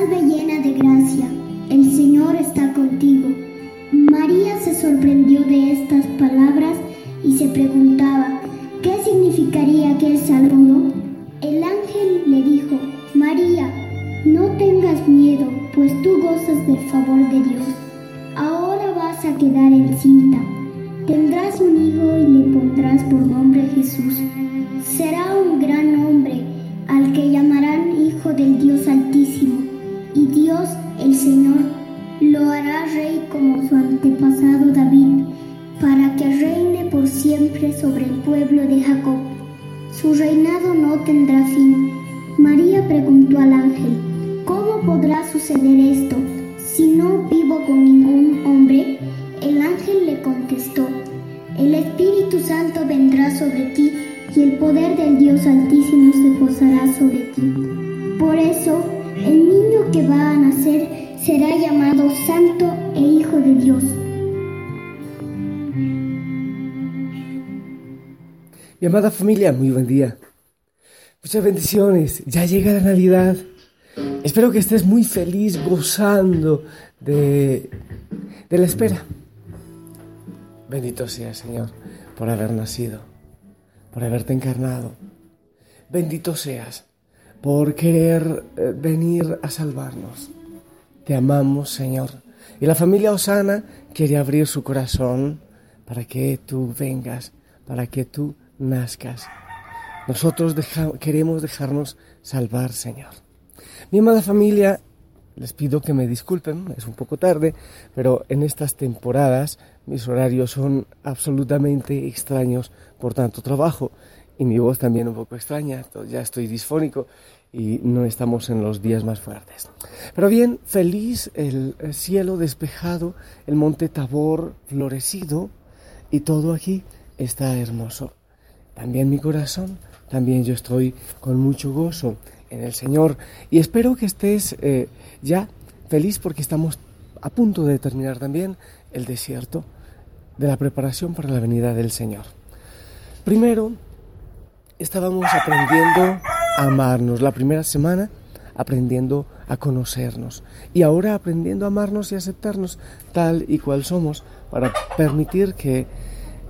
Salve llena de gracia, el Señor está contigo. María se sorprendió de estas palabras el Señor, lo hará rey como su antepasado David, para que reine por siempre sobre el pueblo de Jacob. Su reinado no tendrá fin. María preguntó al ángel, ¿cómo podrá suceder esto si no vivo con ningún hombre? El ángel le contestó, el Espíritu Santo vendrá sobre ti y el poder del Dios Altísimo se posará sobre Santo e Hijo de Dios. Mi amada familia, muy buen día. Muchas bendiciones. Ya llega la Navidad. Espero que estés muy feliz gozando de, de la espera. Bendito sea, Señor, por haber nacido, por haberte encarnado. Bendito seas por querer eh, venir a salvarnos. Te amamos, Señor. Y la familia Osana quiere abrir su corazón para que tú vengas, para que tú nazcas. Nosotros queremos dejarnos salvar, Señor. Mi amada familia, les pido que me disculpen, es un poco tarde, pero en estas temporadas mis horarios son absolutamente extraños por tanto trabajo y mi voz también un poco extraña, ya estoy disfónico y no estamos en los días más fuertes. Pero bien, feliz el cielo despejado, el monte Tabor florecido y todo aquí está hermoso. También mi corazón, también yo estoy con mucho gozo en el Señor y espero que estés eh, ya feliz porque estamos a punto de terminar también el desierto de la preparación para la venida del Señor. Primero, estábamos aprendiendo amarnos la primera semana, aprendiendo a conocernos y ahora aprendiendo a amarnos y aceptarnos tal y cual somos para permitir que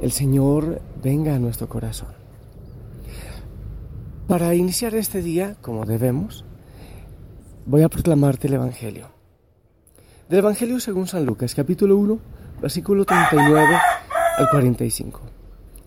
el Señor venga a nuestro corazón. Para iniciar este día, como debemos, voy a proclamarte el Evangelio. Del Evangelio según San Lucas, capítulo 1, versículo 39 al 45.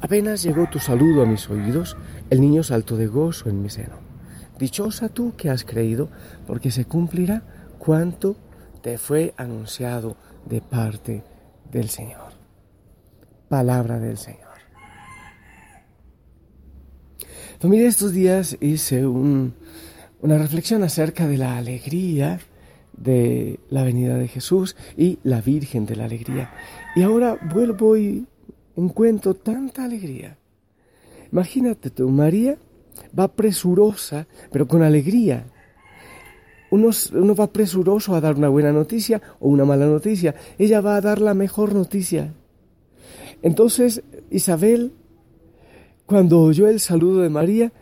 Apenas llegó tu saludo a mis oídos, el niño saltó de gozo en mi seno. Dichosa tú que has creído, porque se cumplirá cuanto te fue anunciado de parte del Señor. Palabra del Señor. Familia, estos días hice un- una reflexión acerca de la alegría de la venida de Jesús y la Virgen de la Alegría. Y ahora vuelvo y encuentro tanta alegría. Imagínate tú, María va presurosa, pero con alegría. uno, va presuroso a dar una buena noticia o una mala noticia. Ella va a dar la mejor noticia. Entonces Isabel, cuando oyó el saludo de María,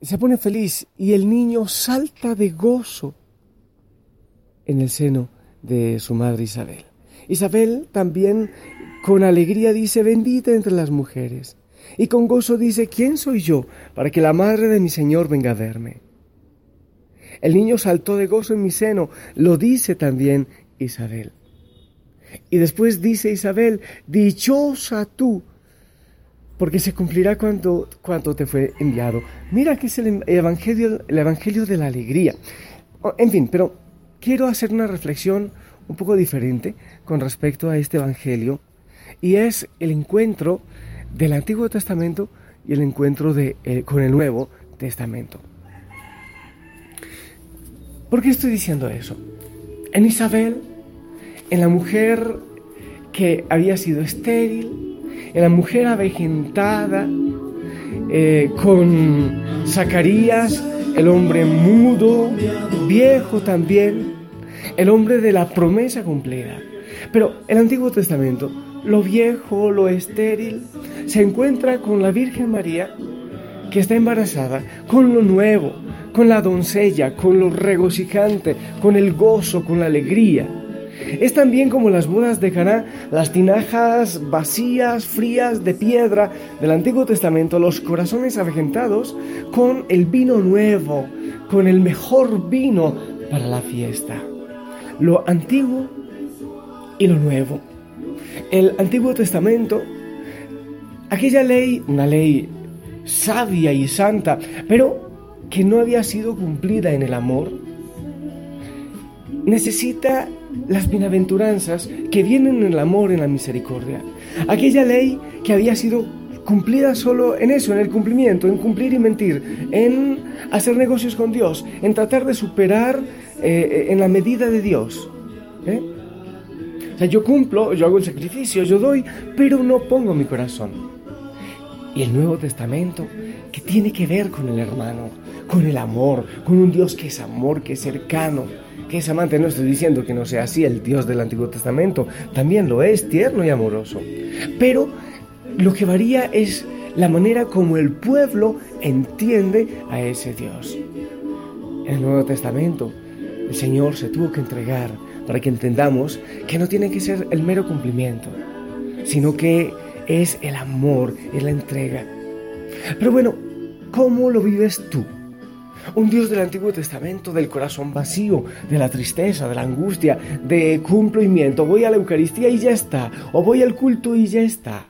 se pone feliz y el niño salta de gozo en el seno de su madre Isabel. Isabel también con alegría dice, bendita entre las mujeres. Y con gozo dice, ¿quién soy yo para que la madre de mi Señor venga a verme? El niño saltó de gozo en mi seno, lo dice también Isabel. Y después dice Isabel, dichosa tú, porque se cumplirá cuando te fue enviado. Mira que es el evangelio, el evangelio de la alegría. En fin, pero quiero hacer una reflexión un poco diferente con respecto a este evangelio, y es el encuentro del Antiguo Testamento y el encuentro de, eh, con el Nuevo Testamento. ¿Por qué estoy diciendo eso? En Isabel, en la mujer que había sido estéril, en la mujer avejentada, eh, con Zacarías, el hombre mudo, viejo también, el hombre de la promesa cumplida. Pero el Antiguo Testamento, lo viejo, lo estéril, se encuentra con la Virgen María, que está embarazada, con lo nuevo, con la doncella, con lo regocijante, con el gozo, con la alegría. Es también como las bodas de Caná, las tinajas vacías, frías, de piedra del Antiguo Testamento, los corazones avejentados con el vino nuevo, con el mejor vino para la fiesta. Lo antiguo y lo nuevo. El Antiguo Testamento, aquella ley, una ley sabia y santa, pero que no había sido cumplida en el amor, necesita las bienaventuranzas que vienen en el amor, en la misericordia. Aquella ley que había sido cumplida solo en eso, en el cumplimiento, en cumplir y mentir, en hacer negocios con Dios, en tratar de superar eh, en la medida de Dios. ¿eh? O sea, yo cumplo, yo hago el sacrificio, yo doy, pero no pongo mi corazón. Y el Nuevo Testamento, que tiene que ver con el hermano, con el amor, con un Dios que es amor, que es cercano, que es amante. No estoy diciendo que no sea así el Dios del Antiguo Testamento, también lo es, tierno y amoroso. Pero lo que varía es la manera como el pueblo entiende a ese Dios. El Nuevo Testamento, el Señor se tuvo que entregar para que entendamos que no tiene que ser el mero cumplimiento, sino que es el amor, es la entrega. Pero bueno, ¿cómo lo vives tú? Un Dios del Antiguo Testamento, del corazón vacío, de la tristeza, de la angustia, de cumplimiento. Voy a la Eucaristía y ya está. O voy al culto y ya está.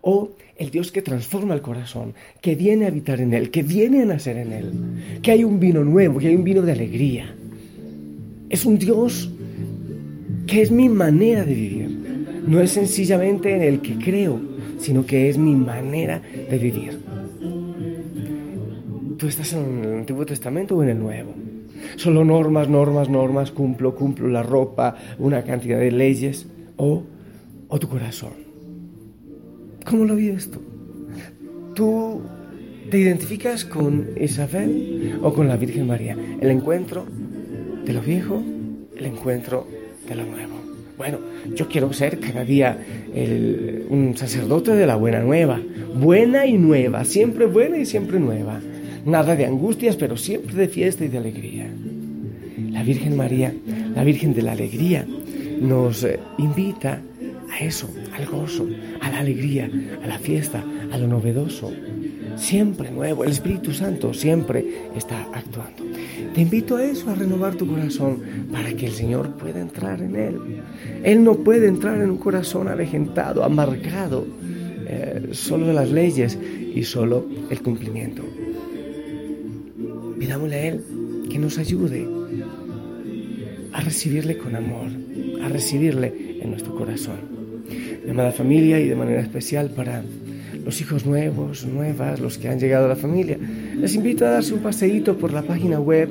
O el Dios que transforma el corazón, que viene a habitar en él, que viene a nacer en él. Que hay un vino nuevo, que hay un vino de alegría. Es un Dios que es mi manera de vivir. No es sencillamente en el que creo, sino que es mi manera de vivir tú estás en el Antiguo Testamento o en el Nuevo. Solo normas, normas, normas, cumplo, cumplo la ropa, una cantidad de leyes o, o tu corazón. ¿Cómo lo vives tú? ¿Tú te identificas con Isabel o con la Virgen María? El encuentro de lo viejo, el encuentro de lo nuevo. Bueno, yo quiero ser cada día un sacerdote de la buena nueva, buena y nueva, siempre buena y siempre nueva nada de angustias, pero siempre de fiesta y de alegría. La Virgen María, la Virgen de la Alegría, nos eh, invita a eso, al gozo, a la alegría, a la fiesta, a lo novedoso. Siempre nuevo, el Espíritu Santo siempre está actuando. Te invito a eso, a renovar tu corazón para que el Señor pueda entrar en él. Él no puede entrar en un corazón avejentado, amargado, eh, solo las leyes y solo el cumplimiento. Pidámosle a Él que nos ayude a recibirle con amor, a recibirle en nuestro corazón. Mi amada familia y de manera especial para los hijos nuevos, nuevas, los que han llegado a la familia, les invito a darse un paseíto por la página web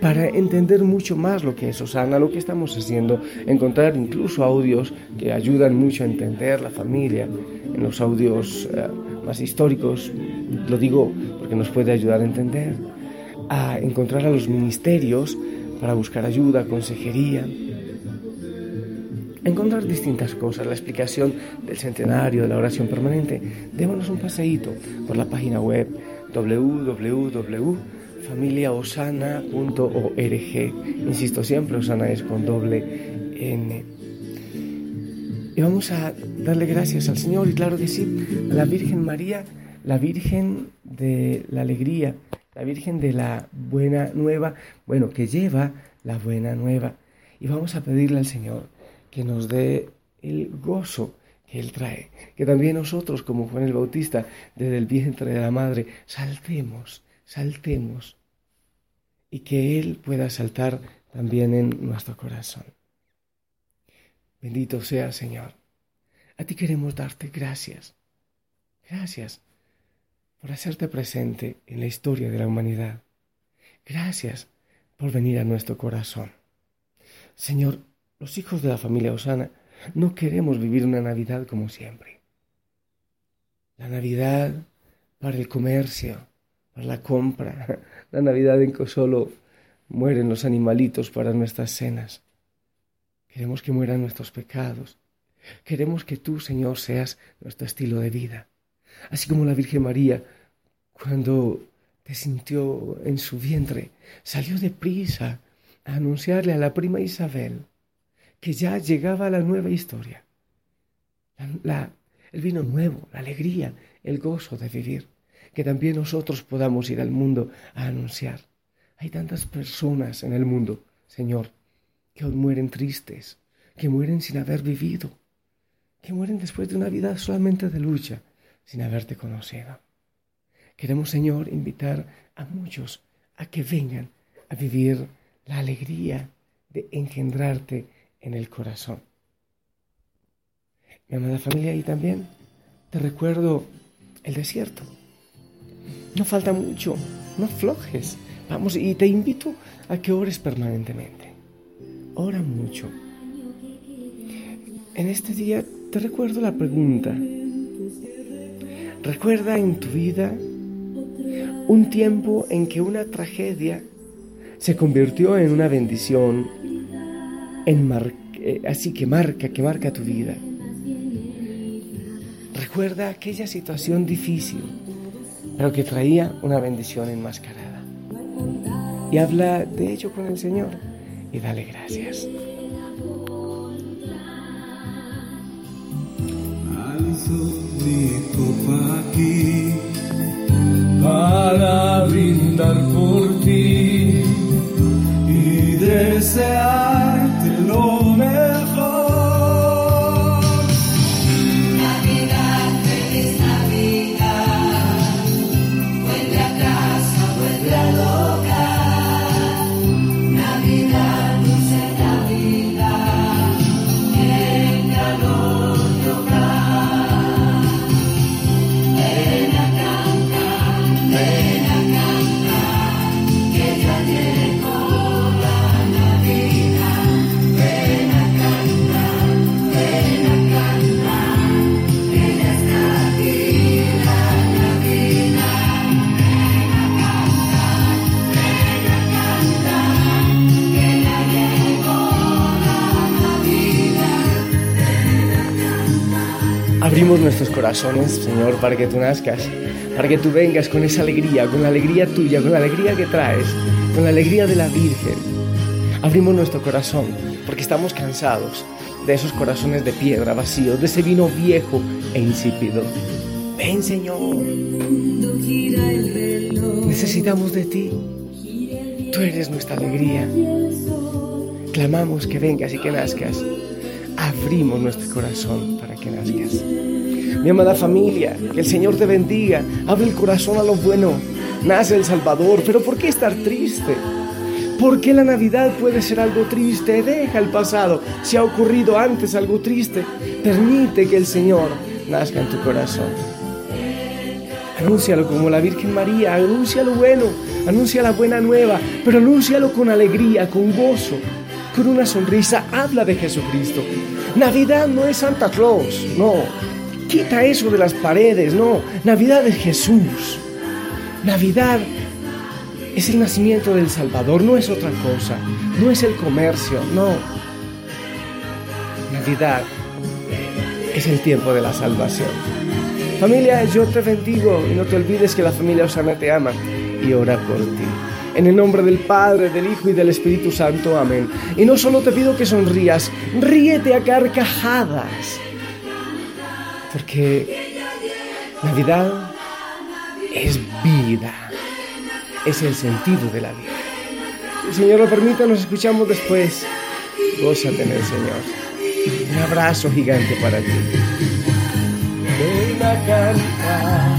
para entender mucho más lo que es Osana, lo que estamos haciendo, encontrar incluso audios que ayudan mucho a entender la familia, en los audios eh, más históricos, lo digo porque nos puede ayudar a entender a encontrar a los ministerios para buscar ayuda, consejería, encontrar distintas cosas, la explicación del centenario, de la oración permanente, démonos un paseíto por la página web www.familiaosana.org. Insisto siempre, Osana es con doble N. Y vamos a darle gracias al Señor y claro que sí, a la Virgen María, la Virgen de la Alegría, la Virgen de la Buena Nueva, bueno, que lleva la Buena Nueva. Y vamos a pedirle al Señor que nos dé el gozo Él trae, que también nosotros, como Juan el Bautista, desde el vientre de la madre, saltemos, saltemos, y que Él pueda saltar también en nuestro corazón. Bendito sea Señor. A ti queremos darte gracias. Gracias por hacerte presente en la historia de la humanidad. Gracias por venir a nuestro corazón. Señor, los hijos de la familia Osana no queremos vivir una Navidad como siempre. La Navidad para el comercio, para la compra, la Navidad en que solo mueren los animalitos para nuestras cenas. Queremos que mueran nuestros pecados. Queremos que tú, Señor, seas nuestro estilo de vida. Así como la Virgen María, cuando te sintió en su vientre, salió deprisa a anunciarle a la prima Isabel que ya llegaba la nueva historia. el vino nuevo, la alegría, el gozo de vivir. Que también nosotros podamos ir al mundo a anunciar. Hay tantas personas en el mundo, Señor, que mueren tristes, que mueren sin haber vivido, que mueren después de una vida solamente de lucha, sin haberte conocido. Queremos, Señor, invitar a muchos a que vengan a vivir la alegría de engendrarte en el corazón. Mi amada familia, y también te recuerdo el desierto. No falta mucho, no flojes. Vamos, y te invito a que ores permanentemente. Ora mucho. En este día te recuerdo la pregunta. Recuerda en tu vida un tiempo en que una tragedia se convirtió en una bendición eh, así que marca, que marca tu vida. Recuerda aquella situación difícil, pero que traía una bendición enmascarada. Y habla de ello con el Señor y dale gracias. aquí para brindar por ti y desearte Abrimos nuestros corazones, Señor, para que tú nazcas, para que tú vengas con esa alegría, con la alegría tuya, con la alegría que traes, con la alegría de la Virgen. Abrimos nuestro corazón porque estamos cansados de esos corazones de piedra vacíos, de ese vino viejo e insípido. Ven, Señor. Necesitamos de ti. Tú eres nuestra alegría. Clamamos que vengas y que nazcas. Abrimos nuestro corazón para que nazcas. Mi amada familia, que el Señor te bendiga. Abre el corazón a lo bueno. Nace el Salvador, pero ¿por qué estar triste? ¿Por qué la Navidad puede ser algo triste? Deja el pasado. Si ha ocurrido antes algo triste, permite que el Señor nazca en tu corazón. Anúncialo como la Virgen María, anuncia lo bueno, anuncia la buena nueva, pero anúncialo con alegría, con gozo, con una sonrisa. Habla de Jesucristo. Navidad no es Santa Claus, no. Quita eso de las paredes, no. Navidad es Jesús. Navidad es el nacimiento del Salvador, no es otra cosa, no es el comercio, no. Navidad es el tiempo de la salvación. Familia, yo te bendigo y no te olvides que la familia Osana te ama y ora por ti. En el nombre del Padre, del Hijo y del Espíritu Santo, amén. Y no solo te pido que sonrías, ríete a carcajadas. Porque Navidad es vida, es el sentido de la vida. Si el Señor lo permite, nos escuchamos después. Gózate en el Señor. Un abrazo gigante para ti. Ven a cantar,